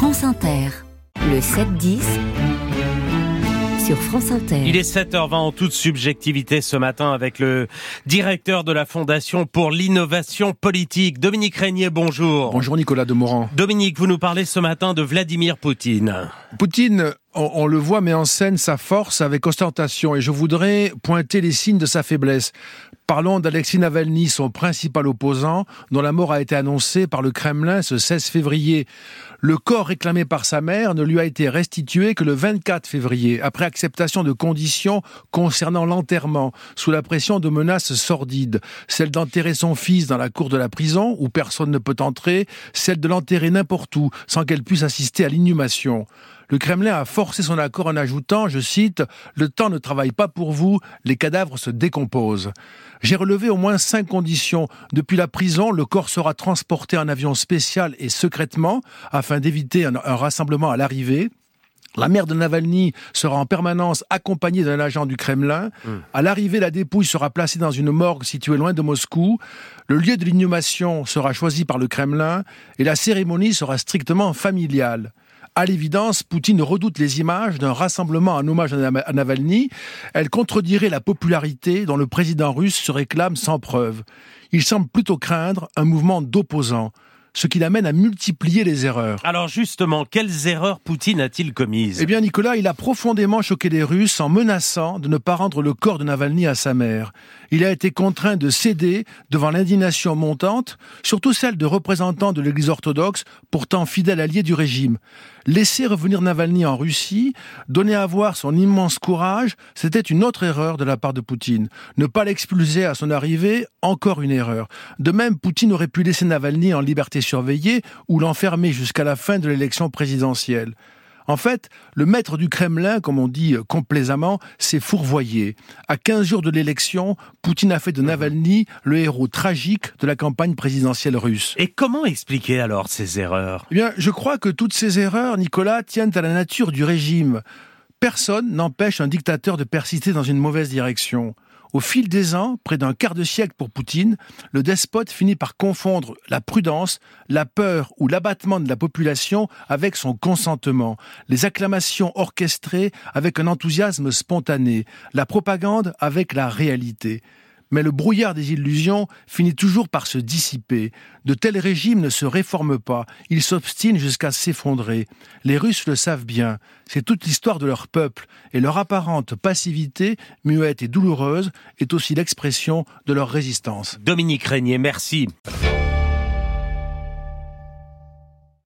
France Inter, le 7-10 sur France Inter. Il est 7h20 en toute subjectivité ce matin avec le directeur de la Fondation pour l'innovation politique, Dominique Régnier, bonjour. Bonjour Nicolas Demorand. Dominique, vous nous parlez ce matin de Vladimir Poutine. Poutine, on, on, le voit, met en scène sa force avec ostentation et je voudrais pointer les signes de sa faiblesse. Parlons d'Alexis Navalny, son principal opposant, dont la mort a été annoncée par le Kremlin ce 16 février. Le corps réclamé par sa mère ne lui a été restitué que le 24 février, après acceptation de conditions concernant l'enterrement, sous la pression de menaces sordides, celle d'enterrer son fils dans la cour de la prison, où personne ne peut entrer, celle de l'enterrer n'importe où, sans qu'elle puisse assister à l'inhumation. Le Kremlin a forcé son accord en ajoutant, je cite, Le temps ne travaille pas pour vous, les cadavres se décomposent. J'ai relevé au moins cinq conditions. Depuis la prison, le corps sera transporté en avion spécial et secrètement, afin d'éviter un, un rassemblement à l'arrivée. La mère de Navalny sera en permanence accompagnée d'un agent du Kremlin. Mmh. À l'arrivée, la dépouille sera placée dans une morgue située loin de Moscou. Le lieu de l'inhumation sera choisi par le Kremlin et la cérémonie sera strictement familiale. À l'évidence, Poutine redoute les images d'un rassemblement en hommage à Navalny. Elle contredirait la popularité dont le président russe se réclame sans preuve. Il semble plutôt craindre un mouvement d'opposants ce qui l'amène à multiplier les erreurs. Alors justement, quelles erreurs Poutine a-t-il commises? Eh bien Nicolas, il a profondément choqué les Russes en menaçant de ne pas rendre le corps de Navalny à sa mère. Il a été contraint de céder devant l'indignation montante, surtout celle de représentants de l'Église orthodoxe, pourtant fidèle allié du régime. Laisser revenir Navalny en Russie, donner à voir son immense courage, c'était une autre erreur de la part de Poutine. Ne pas l'expulser à son arrivée, encore une erreur. De même, Poutine aurait pu laisser Navalny en liberté surveillée ou l'enfermer jusqu'à la fin de l'élection présidentielle. En fait, le maître du Kremlin, comme on dit complaisamment, s'est fourvoyé. À 15 jours de l'élection, Poutine a fait de Navalny le héros tragique de la campagne présidentielle russe. Et comment expliquer alors ces erreurs? Eh bien, je crois que toutes ces erreurs, Nicolas, tiennent à la nature du régime. Personne n'empêche un dictateur de persister dans une mauvaise direction. Au fil des ans, près d'un quart de siècle pour Poutine, le despote finit par confondre la prudence, la peur ou l'abattement de la population avec son consentement, les acclamations orchestrées avec un enthousiasme spontané, la propagande avec la réalité. Mais le brouillard des illusions finit toujours par se dissiper. De tels régimes ne se réforment pas, ils s'obstinent jusqu'à s'effondrer. Les Russes le savent bien, c'est toute l'histoire de leur peuple, et leur apparente passivité, muette et douloureuse, est aussi l'expression de leur résistance. Dominique Régnier, merci.